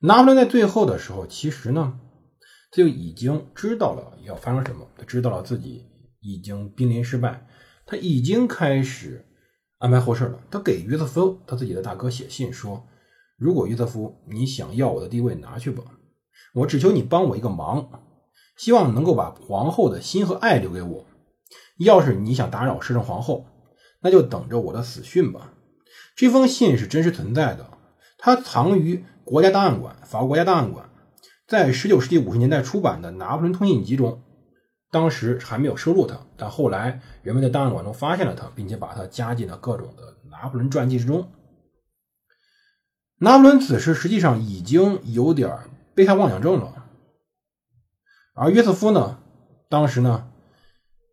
拿破仑在最后的时候，其实呢，他就已经知道了要发生什么，他知道了自己已经濒临失败，他已经开始。安排后事了。他给约瑟夫，他自己的大哥写信说：“如果约瑟夫你想要我的地位，拿去吧。我只求你帮我一个忙，希望能够把皇后的心和爱留给我。要是你想打扰摄政皇后，那就等着我的死讯吧。”这封信是真实存在的，它藏于国家档案馆，法国国家档案馆，在19世纪50年代出版的《拿破仑通信集》中。当时还没有收录它，但后来人们在档案馆中发现了它，并且把它加进了各种的拿破仑传记之中。拿破仑此时实际上已经有点被害妄想症了，而约瑟夫呢，当时呢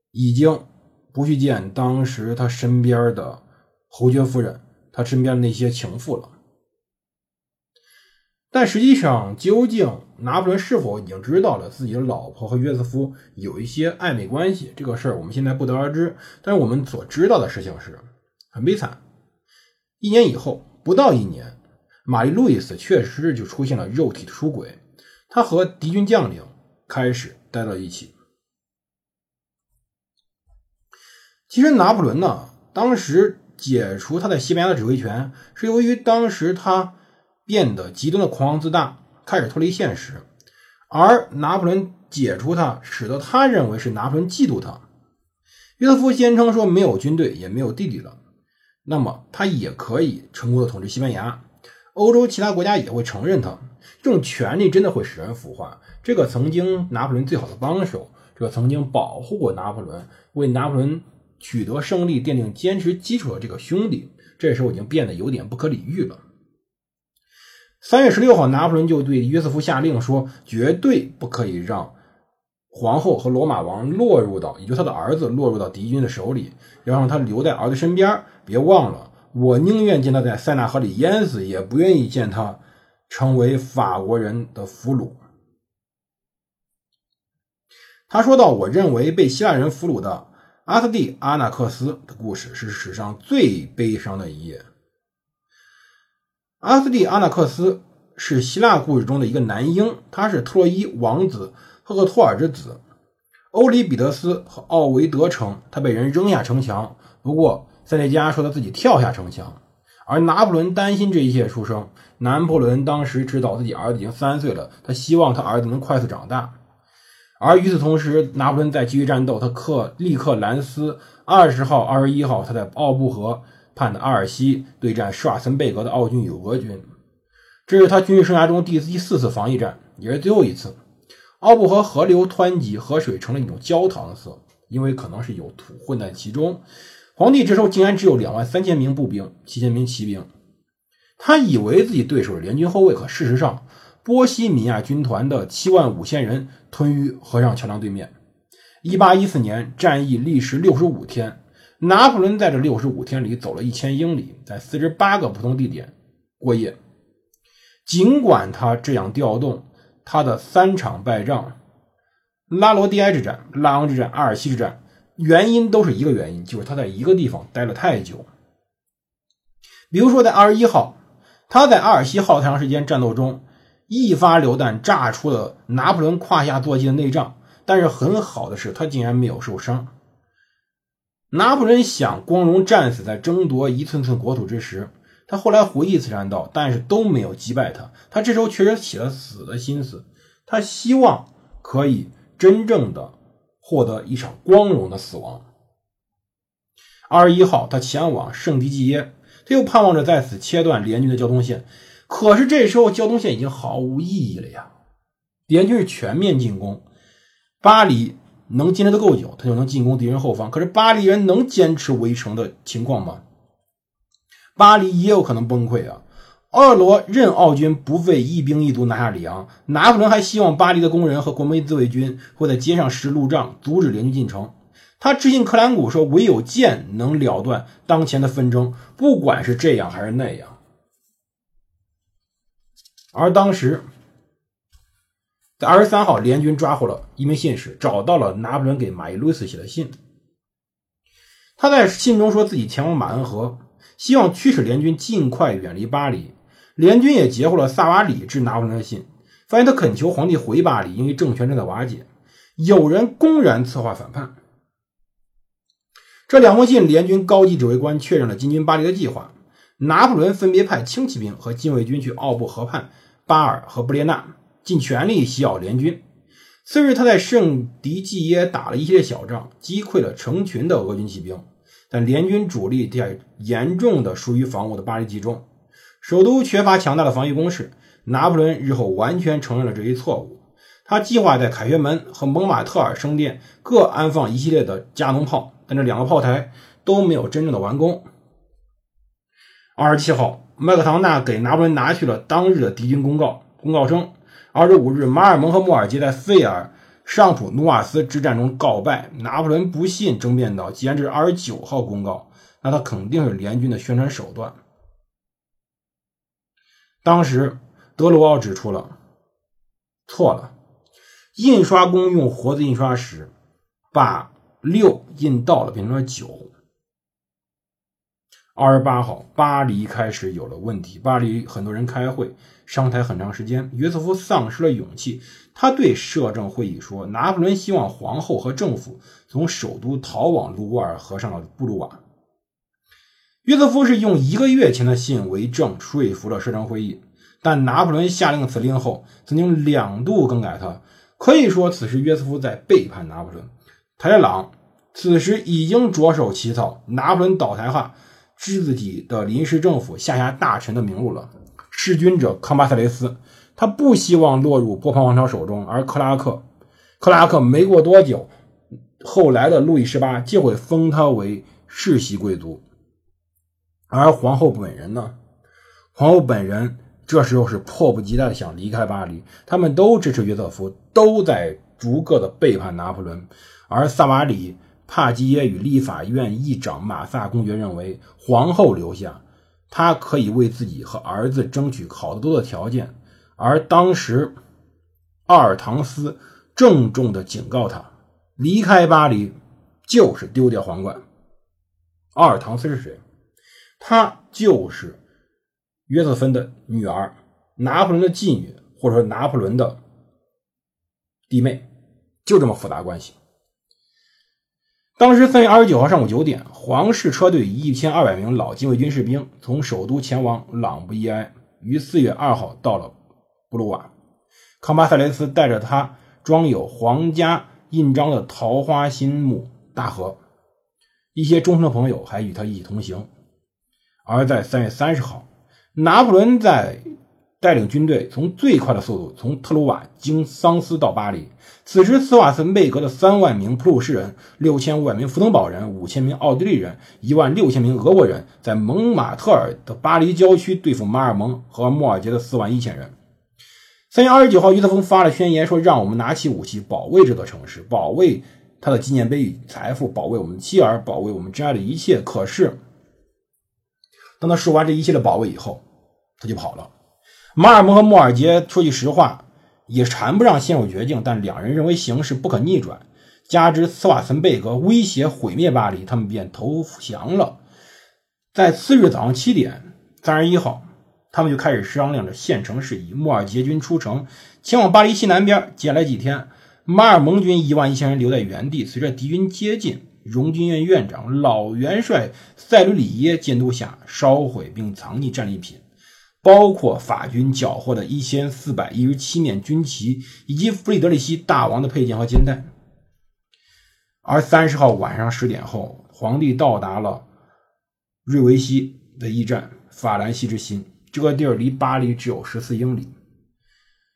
已经不去见当时他身边的侯爵夫人，他身边的那些情妇了。但实际上，究竟拿破仑是否已经知道了自己的老婆和约瑟夫有一些暧昧关系？这个事儿我们现在不得而知。但是我们所知道的事情是很悲惨。一年以后，不到一年，玛丽路易斯确实就出现了肉体的出轨，她和敌军将领开始待到一起。其实拿破仑呢，当时解除他在西班牙的指挥权，是由于当时他。变得极端的狂妄自大，开始脱离现实，而拿破仑解除他，使得他认为是拿破仑嫉妒他。约瑟夫坚称说没有军队，也没有弟弟了，那么他也可以成功的统治西班牙，欧洲其他国家也会承认他。这种权力真的会使人腐化。这个曾经拿破仑最好的帮手，这个曾经保护过拿破仑，为拿破仑取得胜利奠定坚实基础的这个兄弟，这时候已经变得有点不可理喻了。三月十六号，拿破仑就对约瑟夫下令说：“绝对不可以让皇后和罗马王落入到，也就他的儿子落入到敌军的手里，要让他留在儿子身边。别忘了，我宁愿见他在塞纳河里淹死，也不愿意见他成为法国人的俘虏。”他说到：“我认为被希腊人俘虏的阿斯蒂阿纳克斯的故事是史上最悲伤的一页。”阿斯蒂阿纳克斯是希腊故事中的一个男婴，他是特洛伊王子赫克托尔之子。欧里比得斯和奥维德城，他被人扔下城墙，不过塞内加说他自己跳下城墙。而拿破仑担心这一切出生。拿破仑当时知道自己儿子已经三岁了，他希望他儿子能快速长大。而与此同时，拿破仑在继续战斗，他克利克兰斯二十号、二十一号，他在奥布河。叛的阿尔西对战施瓦森贝格的奥军与俄军，这是他军事生涯中第第四次防御战，也是最后一次。奥布河河流湍急，河水成了一种焦糖色，因为可能是有土混在其中。皇帝这时候竟然只有两万三千名步兵，七千名骑兵。他以为自己对手是联军后卫，可事实上，波西米亚军团的七万五千人吞于河上桥梁对面。一八一四年，战役历时六十五天。拿破仑在这六十五天里走了一千英里，在四十八个不同地点过夜。尽管他这样调动，他的三场败仗——拉罗蒂埃之战、拉昂之战、阿尔西之战，原因都是一个原因，就是他在一个地方待了太久。比如说，在二十一号，他在阿尔西耗太长时间战斗中，一发榴弹炸出了拿破仑胯下坐骑的内脏，但是很好的是，他竟然没有受伤。拿破仑想光荣战死在争夺一寸寸国土之时，他后来回忆此战道，但是都没有击败他。他这时候确实起了死的心思，他希望可以真正的获得一场光荣的死亡。二十一号，他前往圣迪基耶，他又盼望着在此切断联军的交通线。可是这时候交通线已经毫无意义了呀！联军是全面进攻，巴黎。能坚持的够久，他就能进攻敌人后方。可是巴黎人能坚持围城的情况吗？巴黎也有可能崩溃啊！奥尔罗任奥军不费一兵一卒拿下里昂，拿破仑还希望巴黎的工人和国民自卫军会在街上设路障，阻止联军进城。他致信克兰古说：“唯有剑能了断当前的纷争，不管是这样还是那样。”而当时，在二十三号，联军抓获了一名信使，找到了拿破仑给马伊·路斯写的信。他在信中说自己前往马恩河，希望驱使联军尽快远离巴黎。联军也截获了萨瓦里致拿破仑的信，发现他恳求皇帝回巴黎，因为政权正在瓦解，有人公然策划反叛。这两封信，联军高级指挥官确认了进军巴黎的计划。拿破仑分别派轻骑兵和禁卫军去奥布河畔、巴尔和布列纳，尽全力袭扰联军。次日，他在圣迪济耶打了一系列小仗，击溃了成群的俄军骑兵，但联军主力在严重的疏于防务的巴黎集中。首都缺乏强大的防御工事，拿破仑日后完全承认了这一错误。他计划在凯旋门和蒙马特尔圣殿各安放一系列的加农炮，但这两个炮台都没有真正的完工。二十七号，麦克唐纳给拿破仑拿去了当日的敌军公告。公告称，二十五日，马尔蒙和莫尔杰在费尔尚普努瓦斯之战中告败。拿破仑不信，争辩道：“既然这是二十九号公告，那他肯定是联军的宣传手段。”当时，德鲁奥指出了错了，印刷工用活字印刷时把六印到了，变成了九。二十八号，巴黎开始有了问题。巴黎很多人开会商谈很长时间，约瑟夫丧失了勇气。他对摄政会议说：“拿破仑希望皇后和政府从首都逃往卢瓦尔河上的布鲁瓦。”约瑟夫是用一个月前的信为证说服了摄政会议，但拿破仑下令此令后，曾经两度更改它。可以说，此时约瑟夫在背叛拿破仑。泰列朗此时已经着手起草拿破仑倒台自己的临时政府下辖大臣的名录了。弑君者康巴塞雷斯，他不希望落入波旁王朝手中，而克拉克，克拉克没过多久，后来的路易十八就会封他为世袭贵族。而皇后本人呢？皇后本人这时候是迫不及待的想离开巴黎。他们都支持约瑟夫，都在逐个的背叛拿破仑。而萨瓦里、帕基耶与立法院议长马萨公爵认为，皇后留下，他可以为自己和儿子争取好得多的条件。而当时，奥尔唐斯郑重的警告他，离开巴黎就是丢掉皇冠。奥尔唐斯是谁？她就是约瑟芬的女儿，拿破仑的继女，或者说拿破仑的弟妹，就这么复杂关系。当时三月二十九号上午九点，皇室车队一千二百名老禁卫军士兵从首都前往朗布伊埃，于四月二号到了布鲁瓦。康巴塞雷斯带着他装有皇家印章的桃花心木大盒，一些忠诚的朋友还与他一起同行。而在三月三十号，拿破仑在带领军队从最快的速度从特鲁瓦经桑斯到巴黎。此时，斯瓦森贝格的三万名普鲁士人、六千五百名福登堡人、五千名奥地利人、一万六千名俄国人，在蒙马特尔的巴黎郊区对付马尔蒙和莫尔杰的四万一千人。三月二十九号，约瑟芬发了宣言，说：“让我们拿起武器，保卫这座城市，保卫他的纪念碑与财富，保卫我们妻儿，保卫我们珍爱的一切。”可是，当他说完这一切的保卫以后，他就跑了。马尔蒙和莫尔杰说句实话，也谈不上陷入绝境，但两人认为形势不可逆转，加之斯瓦岑贝格威胁毁灭巴黎，他们便投降了。在次日早上七点，三十一号，他们就开始商量着县城事宜。莫尔杰军出城，前往巴黎西南边。接下来几天，马尔蒙军一万一千人留在原地。随着敌军接近，荣军院院长老元帅塞吕里耶监督下，烧毁并藏匿战利品，包括法军缴获的一千四百一十七面军旗，以及弗里德里希大王的佩剑和肩带。而三十号晚上十点后，皇帝到达了瑞维西的驿站法兰西之心，这个地儿离巴黎只有十四英里。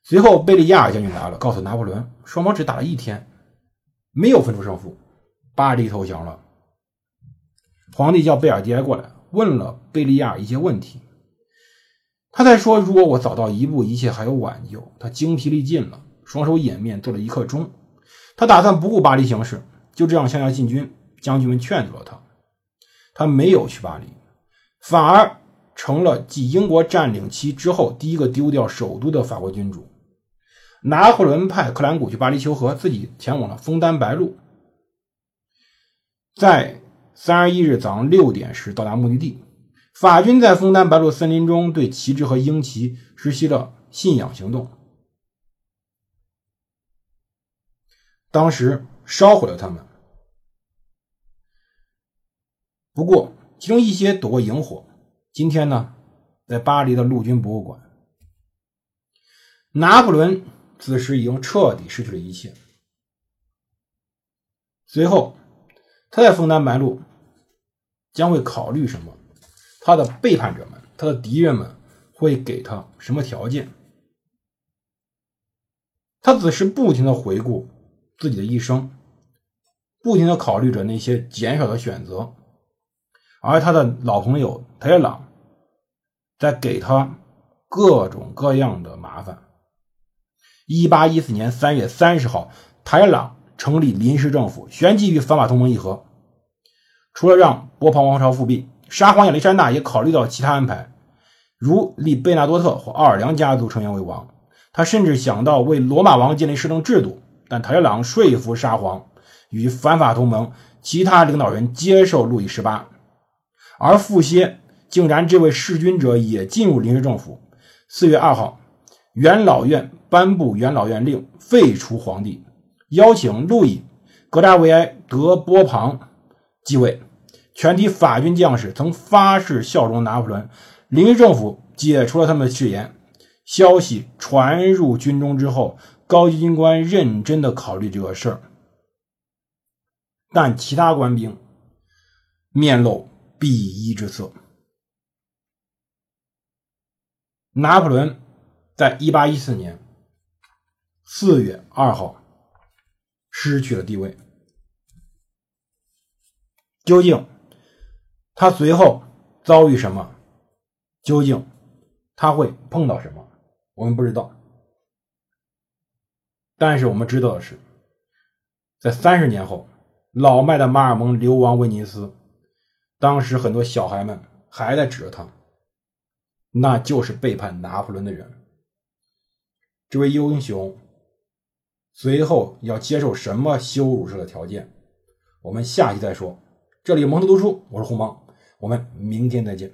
随后，贝利亚尔将军来了，告诉拿破仑，双方只打了一天，没有分出胜负。巴黎投降了。皇帝叫贝尔迪埃过来，问了贝利亚一些问题。他在说：“如果我早到一步，一切还有挽救。”他精疲力尽了，双手掩面，做了一刻钟。他打算不顾巴黎形势，就这样向下进军。将军们劝阻了他，他没有去巴黎，反而成了继英国占领期之后第一个丢掉首都的法国君主。拿破仑派克兰古去巴黎求和，自己前往了枫丹白露。在三十一日早上六点时到达目的地。法军在枫丹白露森林中对旗帜和鹰旗实施了信仰行动，当时烧毁了它们。不过，其中一些躲过萤火。今天呢，在巴黎的陆军博物馆，拿破仑此时已经彻底失去了一切。随后，他在枫丹白露将会考虑什么？他的背叛者们，他的敌人们会给他什么条件？他只是不停的回顾自己的一生，不停的考虑着那些减少的选择。而他的老朋友塔列朗在给他各种各样的麻烦。一八一四年三月三十号，塔列朗成立临时政府，旋即与反法同盟议和。除了让波旁王朝复辟，沙皇亚历山大也考虑到其他安排，如立贝纳多特或奥尔良家族成员为王。他甚至想到为罗马王建立摄政制度，但塔列朗说服沙皇与反法同盟其他领导人接受路易十八。而傅歇竟然这位弑君者也进入临时政府。四月二号，元老院颁布元老院令，废除皇帝，邀请路易·格达维埃·德波旁继位。全体法军将士曾发誓效忠拿破仑。临时政府解除了他们的誓言。消息传入军中之后，高级军官认真的考虑这个事儿，但其他官兵面露。鄙夷之色。拿破仑在一八一四年四月二号失去了地位。究竟他随后遭遇什么？究竟他会碰到什么？我们不知道。但是我们知道的是，在三十年后，老迈的马尔蒙流亡威尼斯。当时很多小孩们还在指着他，那就是背叛拿破仑的人。这位英雄随后要接受什么羞辱式的条件？我们下期再说。这里蒙特读书，我是胡蒙，我们明天再见。